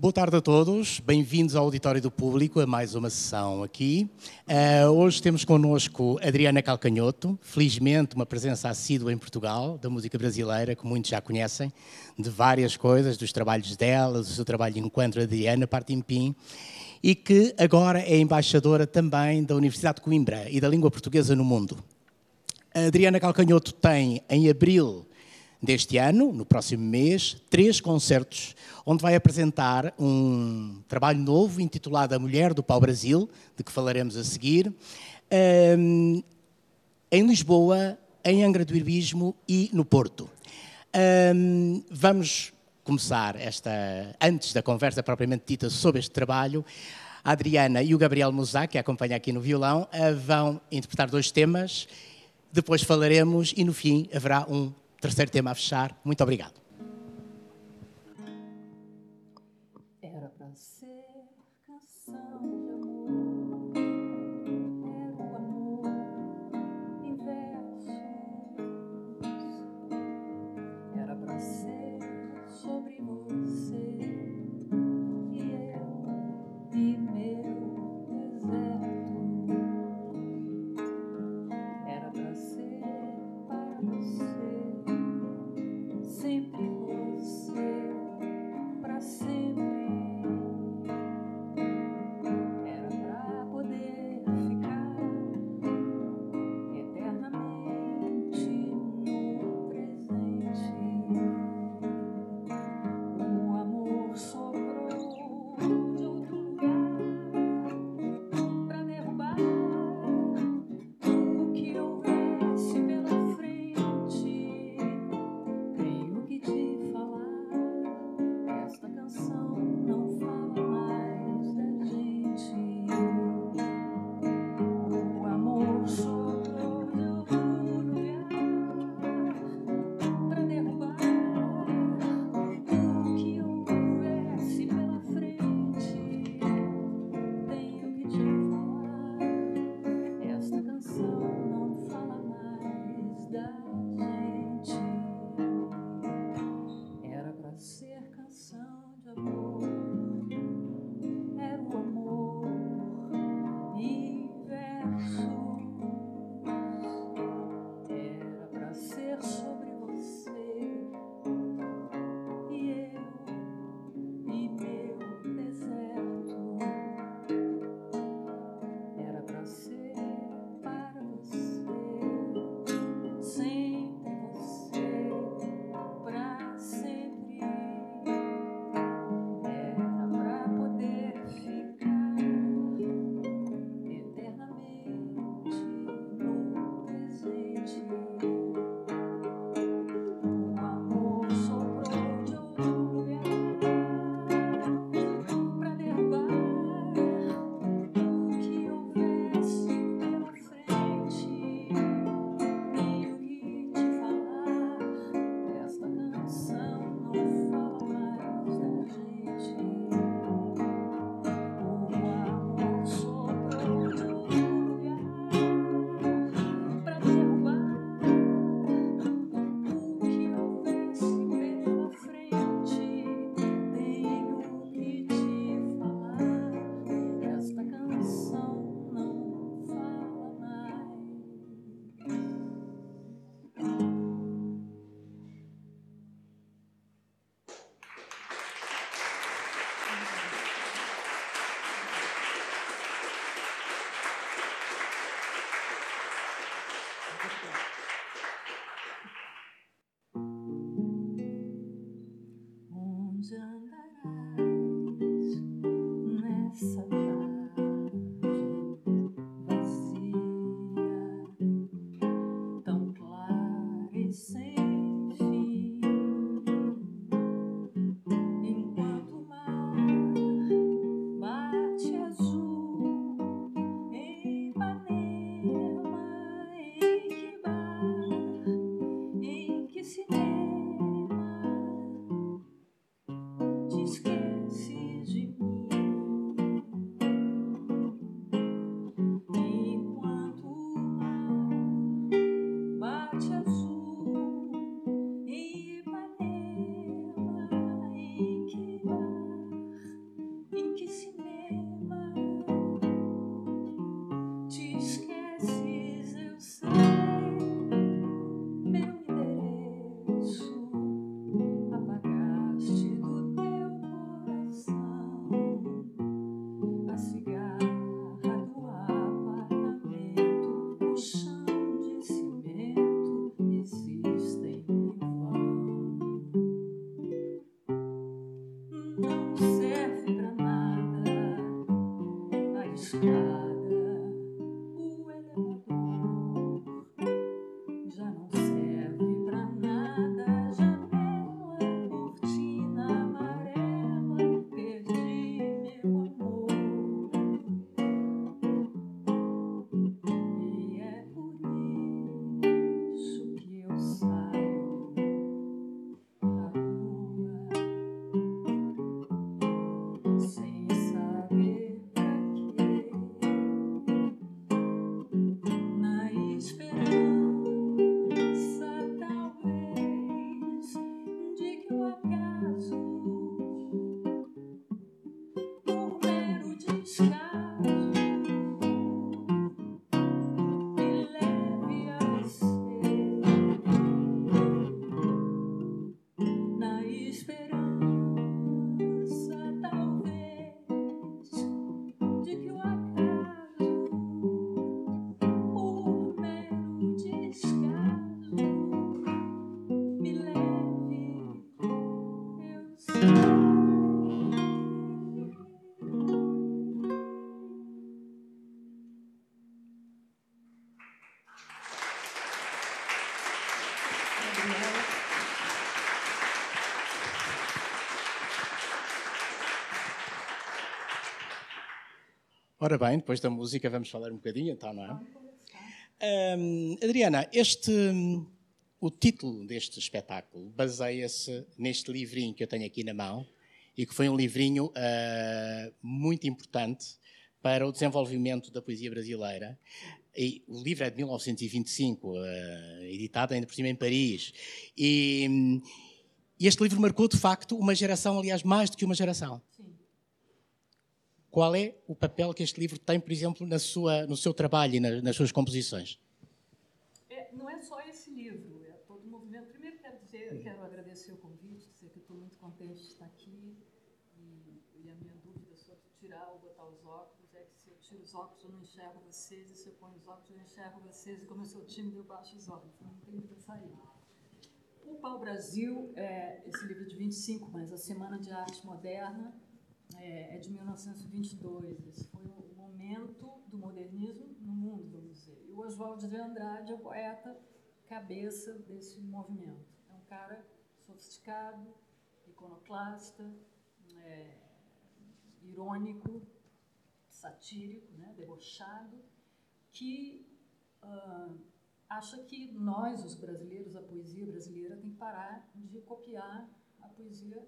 Boa tarde a todos, bem-vindos ao Auditório do Público, a mais uma sessão aqui. Uh, hoje temos connosco Adriana Calcanhoto, felizmente uma presença assídua em Portugal, da música brasileira, que muitos já conhecem, de várias coisas, dos trabalhos dela, do seu trabalho enquanto Adriana Partimpim, e que agora é embaixadora também da Universidade de Coimbra e da língua portuguesa no mundo. A Adriana Calcanhoto tem, em abril deste ano, no próximo mês, três concertos, onde vai apresentar um trabalho novo intitulado A Mulher do Pau Brasil, de que falaremos a seguir, um, em Lisboa, em Angra do Heroísmo e no Porto. Um, vamos começar esta, antes da conversa propriamente dita sobre este trabalho, a Adriana e o Gabriel Musá, que acompanha aqui no violão, vão interpretar dois temas, depois falaremos e no fim haverá um terceiro tema a fechar. Muito obrigado. Krishna. Ora bem, depois da música vamos falar um bocadinho, então, não é? Hum, Adriana, este, hum, o título deste espetáculo baseia-se neste livrinho que eu tenho aqui na mão e que foi um livrinho ah, muito importante para o desenvolvimento da poesia brasileira. E o livro é de 1925, ah, editado ainda por cima em Paris. E, hum, e este livro marcou, de facto, uma geração, aliás, mais do que uma geração. Sim. Qual é o papel que este livro tem, por exemplo, na sua, no seu trabalho e na- nas suas composições? É, não é só esse livro, é todo o movimento. Primeiro quero dizer, quero agradecer o convite, dizer que estou muito contente de estar aqui e, e a minha dúvida sobre tirar ou botar os óculos é que se eu tiro os óculos eu não enxergo vocês e se eu ponho os óculos eu enxergo vocês e como eu sou tímido eu baixo os óculos, então não tem muita saída. O Pau Brasil é esse livro de 25, mas a Semana de Arte Moderna é, é de 1922. Esse foi o momento do modernismo no mundo, vamos dizer. E o Oswald de Andrade é o poeta cabeça desse movimento. É um cara sofisticado, iconoclasta, é, irônico, satírico, né, debochado, que ah, acha que nós, os brasileiros, a poesia brasileira, tem que parar de copiar a poesia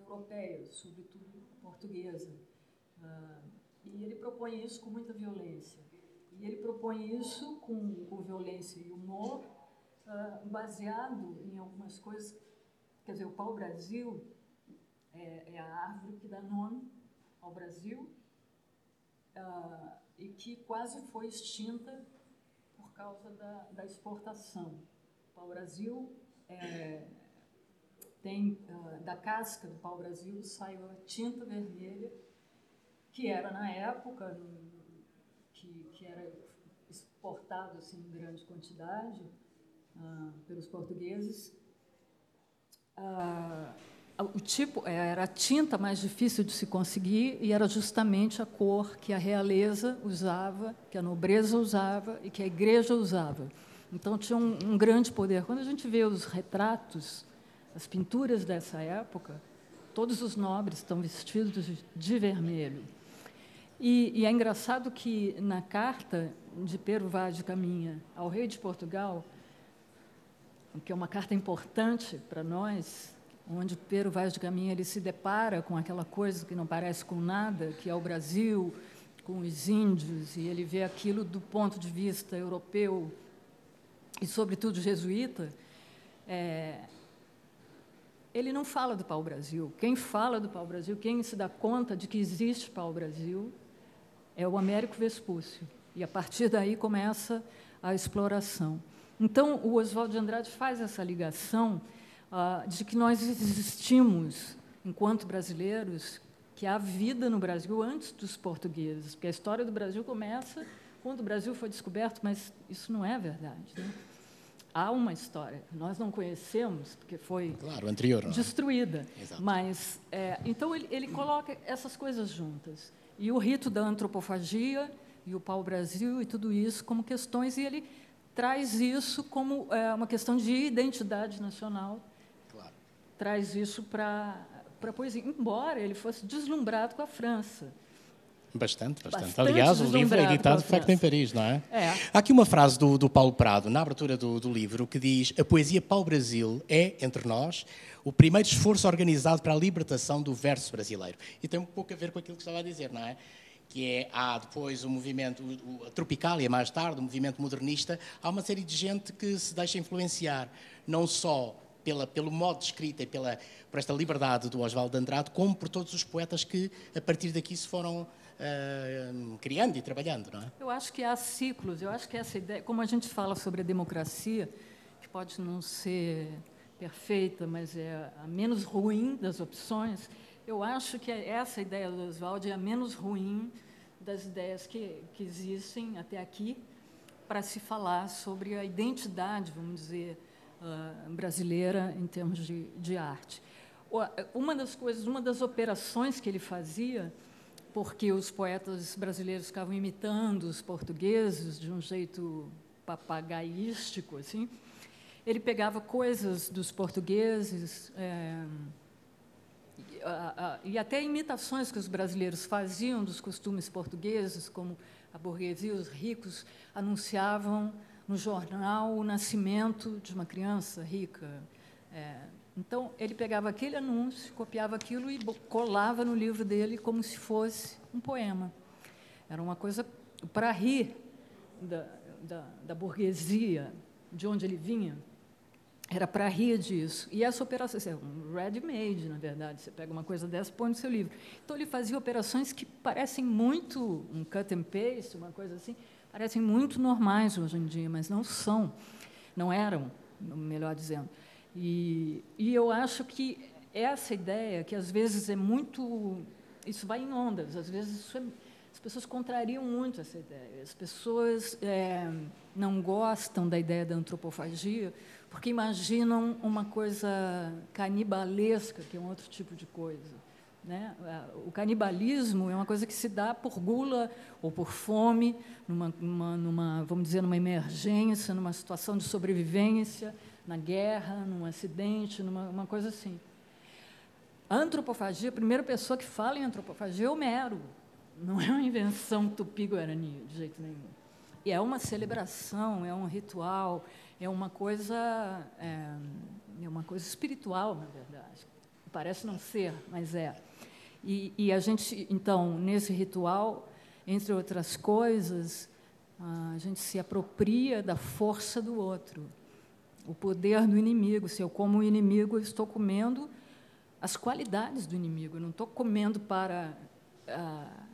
europeia, sobretudo portuguesa. Ah, e ele propõe isso com muita violência. E ele propõe isso com, com violência e humor, ah, baseado em algumas coisas. Quer dizer, o pau-brasil é, é a árvore que dá nome ao Brasil ah, e que quase foi extinta por causa da, da exportação. O pau-brasil é, tem ah, da casca do pau-brasil saiu a tinta vermelha que era na época que, que era exportado assim, em grande quantidade ah, pelos portugueses. Ah, o tipo era a tinta mais difícil de se conseguir e era justamente a cor que a realeza usava, que a nobreza usava e que a igreja usava. Então tinha um, um grande poder. Quando a gente vê os retratos, as pinturas dessa época, todos os nobres estão vestidos de- vermelho. E, e é engraçado que na carta de Pero Vaz de Caminha ao rei de Portugal, que é uma carta importante para nós, onde Pero Vaz de Caminha ele se depara com aquela coisa que não parece com nada, que é o Brasil, com os índios, e ele vê aquilo do ponto de vista europeu e, sobretudo, jesuíta. É, ele não fala do pau-brasil. Quem fala do pau-brasil, quem se dá conta de que existe pau-brasil, é o Américo Vespúcio. E, a partir daí, começa a exploração. Então, o Oswald de Andrade faz essa ligação ah, de que nós existimos, enquanto brasileiros, que há vida no Brasil antes dos portugueses, porque a história do Brasil começa quando o Brasil foi descoberto, mas isso não é verdade. Né? Há uma história, nós não conhecemos, porque foi Claro, anterior. É? destruída. Exato. Mas, é, então, ele, ele coloca essas coisas juntas. E o rito da antropofagia, e o pau-brasil, e tudo isso como questões, e ele traz isso como é, uma questão de identidade nacional, Claro. traz isso para a poesia, embora ele fosse deslumbrado com a França. Bastante, bastante. Bastante Aliás, o livro é editado de facto em. Paris, não é? É. Há aqui uma frase do, do Paulo Prado, na abertura do, do livro, que diz: A poesia pau-brasil é, entre nós, o primeiro esforço organizado para a libertação do verso brasileiro. E tem um pouco a ver com aquilo que estava a dizer, não é? Que é, há depois o movimento, o, o, a Tropicália, mais tarde, o movimento modernista, há uma série de gente que se deixa influenciar, não só pela, pelo modo de escrita e pela, por esta liberdade do Oswaldo de Andrade, como por todos os poetas que, a partir daqui, se foram eh, criando e trabalhando, não é? Eu acho que há ciclos, eu acho que essa ideia, como a gente fala sobre a democracia, que pode não ser perfeita, mas é a menos ruim das opções, eu acho que essa ideia do Oswald é a menos ruim das ideias que, que existem até aqui para se falar sobre a identidade, vamos dizer, uh, brasileira em termos de, de arte. Uma das coisas, uma das operações que ele fazia porque os poetas brasileiros ficavam imitando os portugueses de um jeito papagaístico, assim. Ele pegava coisas dos portugueses é, e até imitações que os brasileiros faziam dos costumes portugueses, como a burguesia, os ricos anunciavam no jornal o nascimento de uma criança rica. É, então, ele pegava aquele anúncio, copiava aquilo e colava no livro dele como se fosse um poema. Era uma coisa para rir da, da, da, burguesia, de onde ele vinha. Era para rir disso. E essa operação, é um ready-made, na verdade. Você pega uma coisa dessa põe no seu livro. Então, ele fazia operações que parecem muito um cut and paste, uma coisa assim, parecem muito normais hoje em dia, mas não são, não eram, melhor dizendo. E, e eu acho que essa ideia, que às vezes é muito. Isso vai em ondas, às vezes é, as pessoas contrariam muito essa ideia. As pessoas é, não gostam da ideia da antropofagia porque imaginam uma coisa canibalesca, que é um outro tipo de coisa. Né? O canibalismo é uma coisa que se dá por gula ou por fome, numa, numa, numa, vamos dizer, numa emergência, numa situação de sobrevivência na guerra, num acidente, numa uma coisa assim. Antropofagia, a primeira pessoa que fala em antropofagia é Homero. Não é uma invenção tupi-guarani, de jeito nenhum. E é uma celebração, é um ritual, é uma coisa, é, é uma coisa espiritual, na verdade. Parece não ser, mas é. E, e, a gente, então, nesse ritual, entre outras coisas, a gente se apropria da força do outro o poder do inimigo. Se eu como o inimigo, eu estou comendo as qualidades do inimigo. Eu não estou comendo para ah,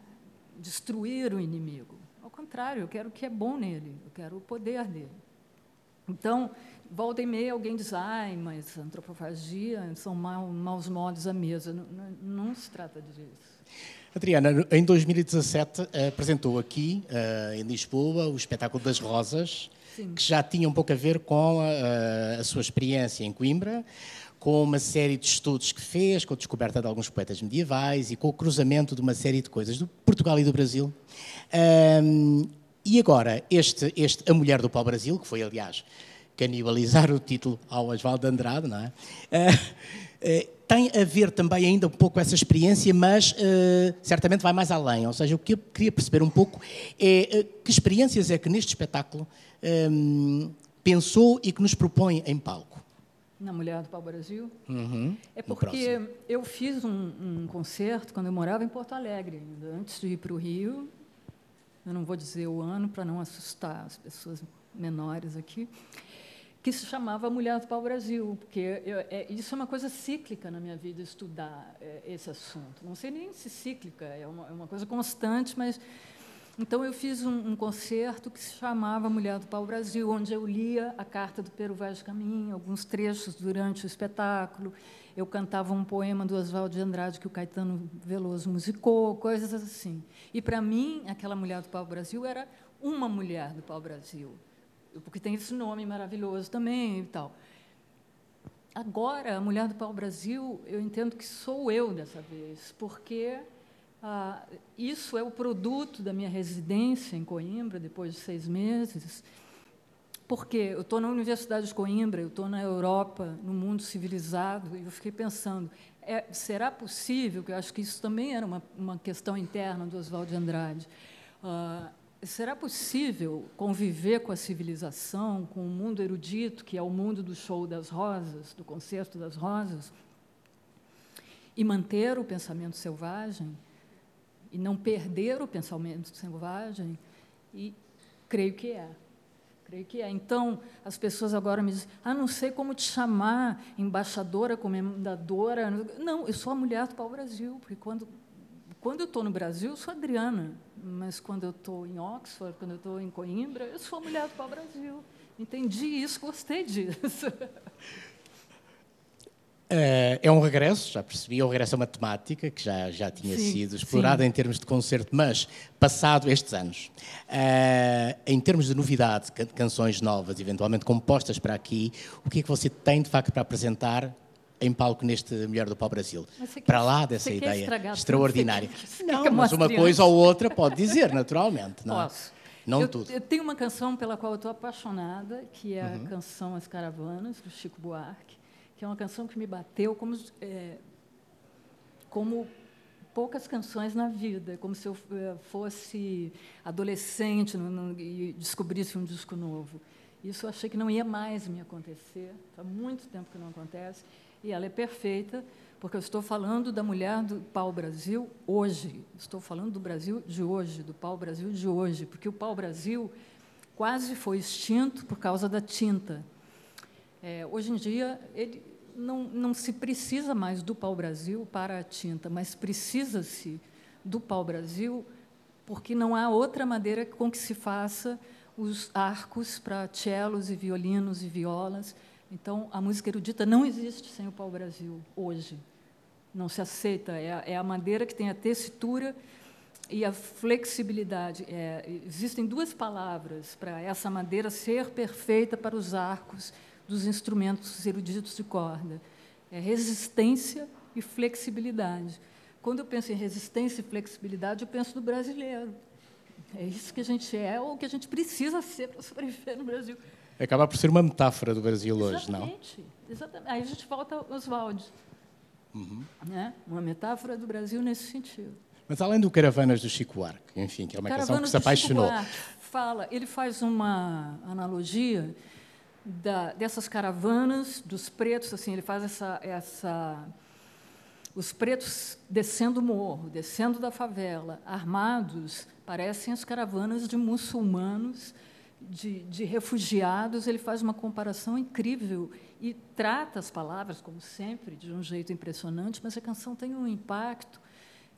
destruir o inimigo. Ao contrário, eu quero o que é bom nele, eu quero o poder dele. Então, volta e meia alguém diz, ai, mas antropofagia são mau, maus modos à mesa. Não, não, não se trata disso. Adriana, em 2017 apresentou aqui, eh, em Lisboa, o espetáculo das Rosas, Sim. que já tinha um pouco a ver com a, a, sua experiência em Coimbra, com uma série de estudos que fez, com a descoberta de alguns poetas medievais e com o cruzamento de uma série de coisas do Portugal e do Brasil. Um, e agora, este, este A Mulher do Pau-Brasil, que foi, aliás, canibalizar o título ao Osvaldo Andrade, não é? Uh, tem a ver também ainda um pouco essa experiência, mas uh, certamente vai mais além. Ou seja, o que eu queria perceber um pouco é que experiências é que neste espetáculo um, pensou e que nos propõe em palco? Na Mulher do Pau Brasil? Uhum, é porque eu fiz um, um, concerto quando eu morava em Porto Alegre, antes de ir para o Rio. Eu não vou dizer o ano para não assustar as pessoas menores aqui, que se chamava Mulher do Pau Brasil, porque eu, é, isso é uma coisa cíclica na minha vida, estudar é, esse assunto. Não sei nem se cíclica, é uma, é uma coisa constante, mas então, eu fiz um, um, concerto que se chamava Mulher do Pau Brasil, onde eu lia a carta do Peru Vaz Caminho, alguns trechos durante o espetáculo. Eu cantava um poema do Oswaldo de Andrade que o Caetano Veloso musicou, coisas assim. E, para mim, aquela Mulher do Pau Brasil era uma mulher do Pau Brasil, porque tem esse nome maravilhoso também e tal. Agora, a Mulher do Pau Brasil, eu entendo que sou eu dessa vez, porque ah, isso é o produto da minha residência em Coimbra, depois de seis meses, porque eu estou na Universidade de Coimbra, eu estou na Europa, no mundo civilizado, e eu fiquei pensando, é, será possível, que eu acho que isso também era uma, uma questão interna do Oswald de Andrade, ah, será possível conviver com a civilização, com o mundo erudito, que é o mundo do show das rosas, do concerto das rosas, e manter o pensamento selvagem? e não perder o pensamento selvagem? E creio que é. Creio que é. Então, as pessoas agora me dizem: ah, não sei como te chamar, embaixadora, comendadora. Não, eu sou a mulher do pau-brasil, porque quando quando eu estou no Brasil, eu sou Adriana, mas quando eu estou em Oxford, quando eu estou em Coimbra, eu sou a mulher do pau-brasil. Entendi isso, gostei disso. Eh, é um regresso, já percebi, é um regresso a uma temática que já, já tinha Sim, sido explorada sim. em termos de concerto, mas passado estes anos, eh, em termos de novidade, can- canções novas, eventualmente compostas para aqui, o que é que você tem de facto para apresentar em palco neste Mulher do Pau Brasil? Para lá dessa quer ideia extraordinária. Você Não, mas uma coisa ou outra pode dizer, naturalmente. Não, é? Posso. não eu, tudo. eu tenho uma canção pela qual eu estou apaixonada, que é Uhum. a canção As Caravanas, do Chico Buarque, que é uma canção que me bateu como, é, como poucas canções na vida, como se eu fosse adolescente e descobrisse um disco novo. Isso eu achei que não ia mais me acontecer, faz muito tempo que não acontece, e ela é perfeita, porque eu estou falando da mulher do pau-brasil hoje, estou falando do Brasil de hoje, do pau-brasil de hoje, porque o pau-brasil quase foi extinto por causa da tinta. É, hoje em dia, ele não, não se precisa mais do pau-brasil para a tinta, mas precisa-se do pau-brasil porque não há outra maneira com que se faça os arcos para cellos e violinos e violas. Então, a música erudita não existe sem o pau-brasil hoje. Não se aceita. É, a- é a madeira que tem a tessitura e a flexibilidade. É, existem duas palavras para essa madeira ser perfeita para os arcos dos instrumentos eruditos de corda: é resistência e flexibilidade. Quando eu penso em resistência e flexibilidade, eu penso no brasileiro. É isso que a gente é ou que a gente precisa ser para sobreviver no Brasil. Acaba por ser uma metáfora do Brasil hoje, não? Exatamente. Exatamente. Aí a gente volta aos Oswald. Uhum. Né? Uma metáfora do Brasil nesse sentido. Mas além do Caravanas do Chico Buarque, enfim, que é uma canção que Caravanas se Chico apaixonou. Buarque fala, ele faz uma analogia da- dessas caravanas dos pretos, assim, ele faz essa, essa os pretos descendo o morro, descendo da favela, armados, parecem as caravanas de muçulmanos, de, de refugiados. Ele faz uma comparação incrível e trata as palavras, como sempre, de um jeito impressionante, mas a canção tem um impacto.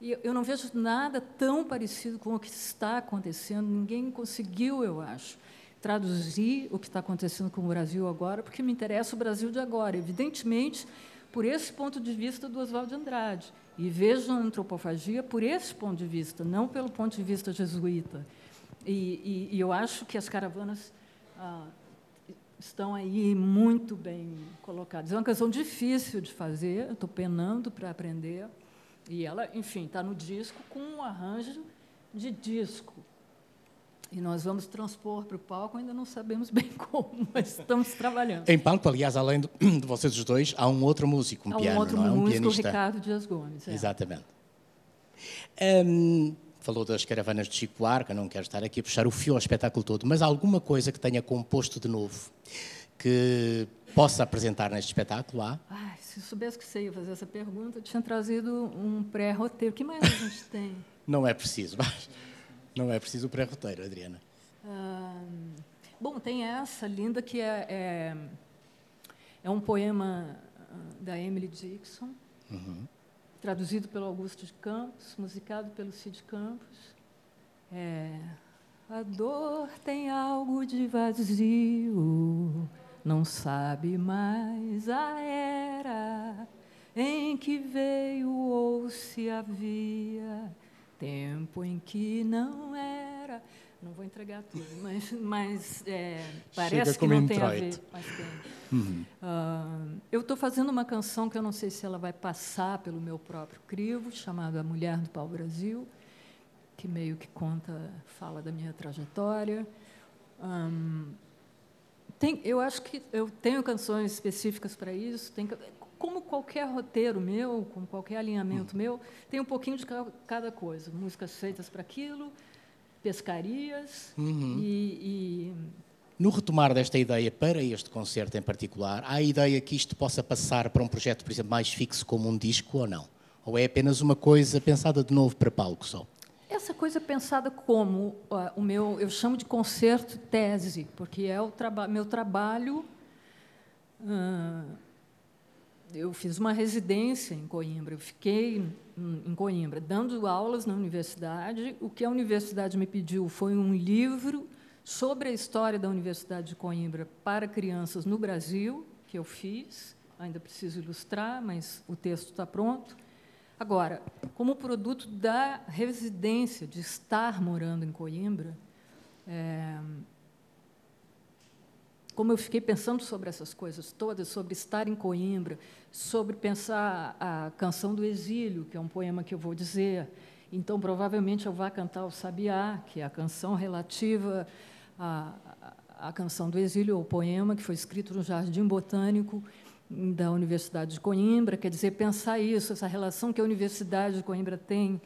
E eu- não vejo nada tão parecido com o que está acontecendo. Ninguém conseguiu, eu acho, traduzir o que está acontecendo com o Brasil agora, porque me interessa o Brasil de agora. Evidentemente, por esse ponto de vista do Oswald de Andrade. E vejo a antropofagia por esse ponto de vista, não pelo ponto de vista jesuíta. E, e- e eu acho que as caravanas ah, estão aí muito bem colocadas. É uma canção difícil de fazer, estou penando para aprender. E ela, enfim, está no disco com um arranjo de disco. E nós vamos transpor para o palco, ainda não sabemos bem como, mas estamos trabalhando. Em palco, aliás, além de vocês os dois, há um outro músico, um Há um piano, outro não é? Um músico, pianista. Ricardo Dias Gomes. é. Exatamente. Hum, falou das caravanas de Chico eu não quero estar aqui a puxar o fio ao espetáculo todo, mas alguma coisa que tenha composto de novo que possa apresentar neste espetáculo? Há? Ai, se soubesse que você ia fazer essa pergunta, eu tinha trazido um pré-roteiro. O que mais a gente tem? Não é preciso, mas não é preciso o pré-roteiro, Adriana. Ah, bom, tem essa linda que é, é, é um poema ah, da Emily Dixon, traduzido pelo Augusto de Campos, musicado pelo Cid Campos. É, a dor tem algo de vazio, não sabe mais a era em que veio ou se havia, tempo em que não era. Não vou entregar tudo, mas, mas é, parece que não tem a ver, mas tem. Ah, eu estou fazendo uma canção que eu não sei se ela vai passar pelo meu próprio crivo, chamada A Mulher do Pau Brasil, que meio que conta, fala da minha trajetória. Ahn, tem, eu acho que eu tenho canções específicas para isso. Tem, como qualquer roteiro meu, como qualquer alinhamento meu, tem um pouquinho de ca- cada coisa. Músicas feitas para aquilo, pescarias e, e No retomar desta ideia para este concerto em particular, há a ideia que isto possa passar para um projeto, por exemplo, mais fixo como um disco ou não? Ou é apenas uma coisa pensada de novo para palco só? Essa coisa pensada como ó, o meu, eu chamo de concerto tese, porque é o traba meu trabalho. eu fiz uma residência em Coimbra, eu fiquei em Coimbra, dando aulas na universidade. O que a universidade me pediu foi um livro sobre a história da Universidade de Coimbra para crianças no Brasil, que eu fiz. Ainda preciso ilustrar, mas o texto está pronto. Agora, como produto da residência, de estar morando em Coimbra, é, como eu fiquei pensando sobre essas coisas todas, sobre estar em Coimbra, sobre pensar a canção do exílio, que é um poema que eu vou dizer. Então, provavelmente eu vá cantar o Sabiá, que é a canção relativa à, à canção do exílio, ou poema que foi escrito no Jardim Botânico da Universidade de Coimbra. Quer dizer, pensar isso, essa relação que a Universidade de Coimbra tem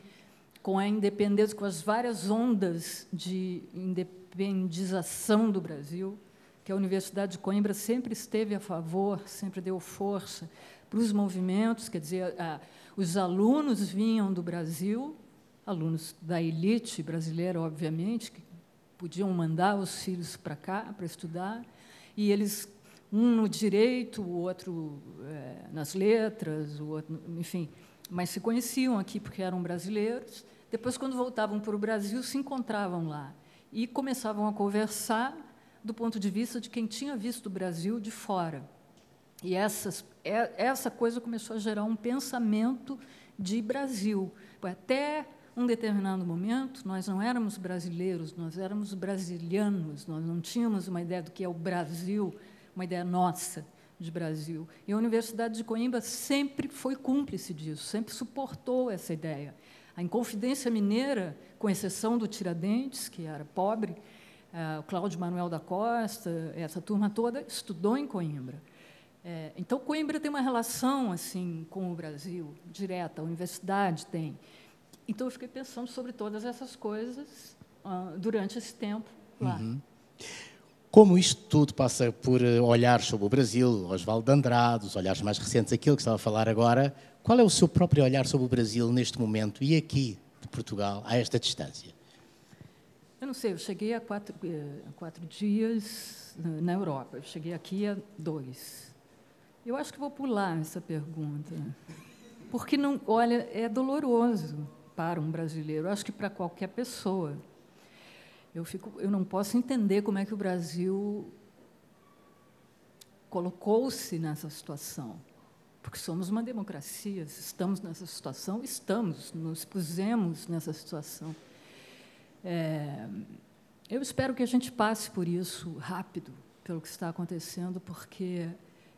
com a independência, com as várias ondas de independização do Brasil que a Universidade de Coimbra sempre esteve a favor, sempre deu força para os movimentos, quer dizer, a, os alunos vinham do Brasil, alunos da elite brasileira, obviamente, que podiam mandar os filhos para cá para estudar, e eles um no direito, o outro é, nas letras, o outro, enfim, mas se conheciam aqui porque eram brasileiros. Depois, quando voltavam para o Brasil, se encontravam lá e começavam a conversar do ponto de vista de quem tinha visto o Brasil de fora. E essas, é, essa coisa começou a gerar um pensamento de Brasil. Até um determinado momento, nós não éramos brasileiros, nós éramos brasilianos, nós não tínhamos uma ideia do que é o Brasil, uma ideia nossa de Brasil. E a Universidade de Coimbra sempre foi cúmplice disso, sempre suportou essa ideia. A Inconfidência Mineira, com exceção do Tiradentes, que era pobre, Uh, o Cláudio Manuel da Costa, essa turma toda estudou em Coimbra. É, então, Coimbra tem uma relação assim com o Brasil, direta, a universidade tem. Então, eu fiquei pensando sobre todas essas coisas uh, durante esse tempo lá. Uhum. Como isto tudo passa por eh, olhares sobre o Brasil, Oswaldo de Andrade, os olhares mais recentes, aquilo que estava a falar agora, qual é o seu próprio olhar sobre o Brasil neste momento e aqui de Portugal, a esta distância? Eu não sei, eu cheguei há quatro, eh, quatro dias na Europa, eu cheguei aqui há dois. Eu acho que vou pular essa pergunta, porque não, olha, é doloroso para um brasileiro. Acho que para qualquer pessoa. Eu fico, eu não posso entender como é que o Brasil colocou-se nessa situação, porque somos uma democracia. Estamos nessa situação, estamos, nos pusemos nessa situação. É, eu espero que a gente passe por isso rápido, pelo que está acontecendo, porque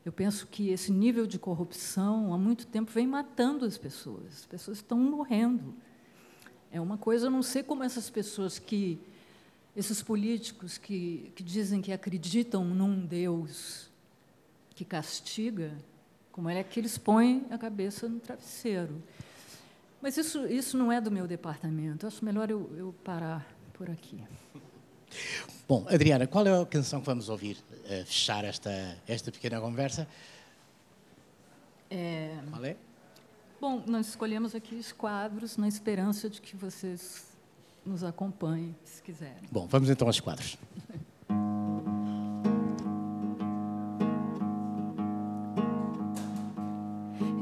eu penso que esse nível de corrupção há muito tempo vem matando as pessoas. As pessoas estão morrendo. É uma coisa, eu não sei como essas pessoas que, esses políticos que, que dizem que acreditam num Deus que castiga, como é que eles põem a cabeça no travesseiro. Mas isso, isso não é do meu departamento. Acho melhor eu, eu parar por aqui. Bom, Adriana, qual é a canção que vamos ouvir a fechar esta, esta pequena conversa? É... Qual é? Bom, nós escolhemos aqui os quadros na esperança de que vocês nos acompanhem, se quiserem. Bom, vamos então aos quadros.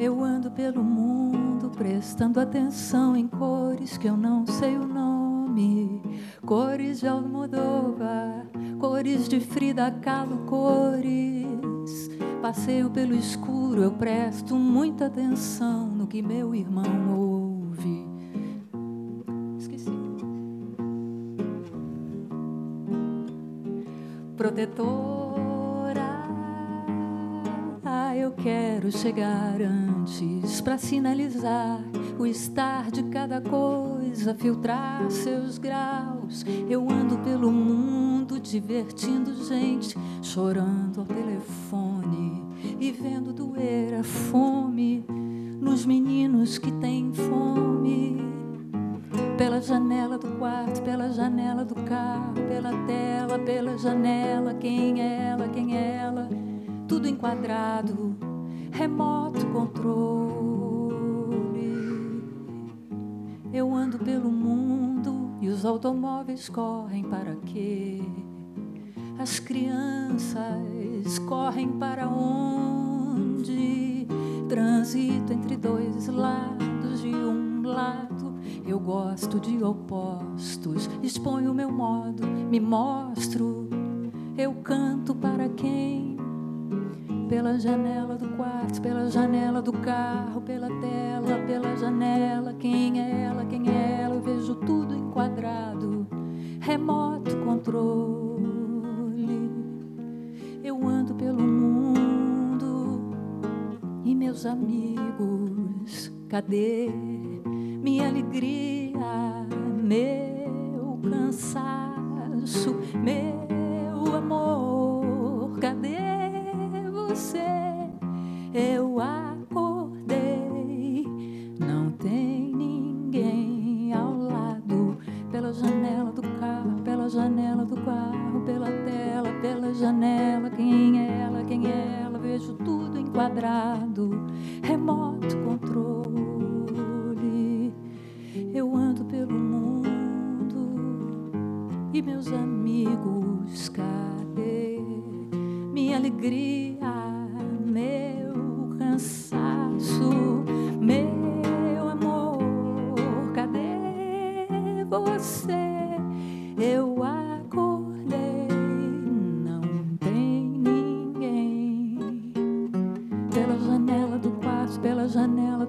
Eu ando pelo mundo prestando atenção em cores que eu não sei o nome. Cores de Almodóvar, cores de Frida Kahlo, cores. Passeio pelo escuro, eu presto muita atenção no que meu irmão ouve. Esqueci. Protetor eu quero chegar antes para sinalizar o estar de cada coisa, filtrar seus graus. Eu ando pelo mundo divertindo gente, chorando ao telefone e vendo doer a fome nos meninos que têm fome. Pela janela do quarto, pela janela do carro, pela tela, pela janela, quem é ela, quem é ela? Tudo enquadrado, remoto controle. Eu ando pelo mundo e os automóveis correm para quê? As crianças correm para onde? Transito entre dois lados de um lado. Eu gosto de opostos, exponho meu modo, me mostro. Eu canto para quem? Pela janela do quarto, pela janela do carro, pela tela, pela janela. Quem é ela? Quem é ela? Eu vejo tudo enquadrado. Remoto controle. Eu ando pelo mundo e meus amigos, cadê minha alegria, meu cansaço,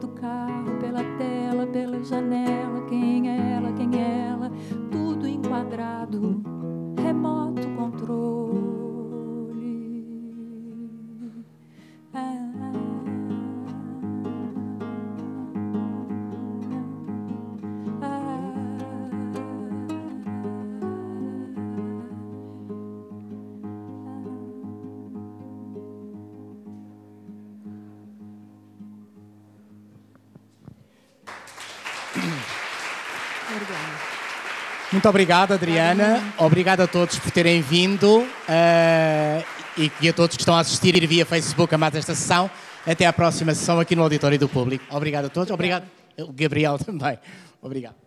do carro, pela tela, pela janela. Quem é ela? Quem é ela? Tudo enquadrado, Muito obrigado, Adriana. Obrigado a todos por terem vindo e, e a todos que estão a assistir via Facebook a mais esta sessão. Até à próxima sessão aqui no Auditório do Público. Obrigado a todos. Obrigado, o Gabriel também. Obrigado.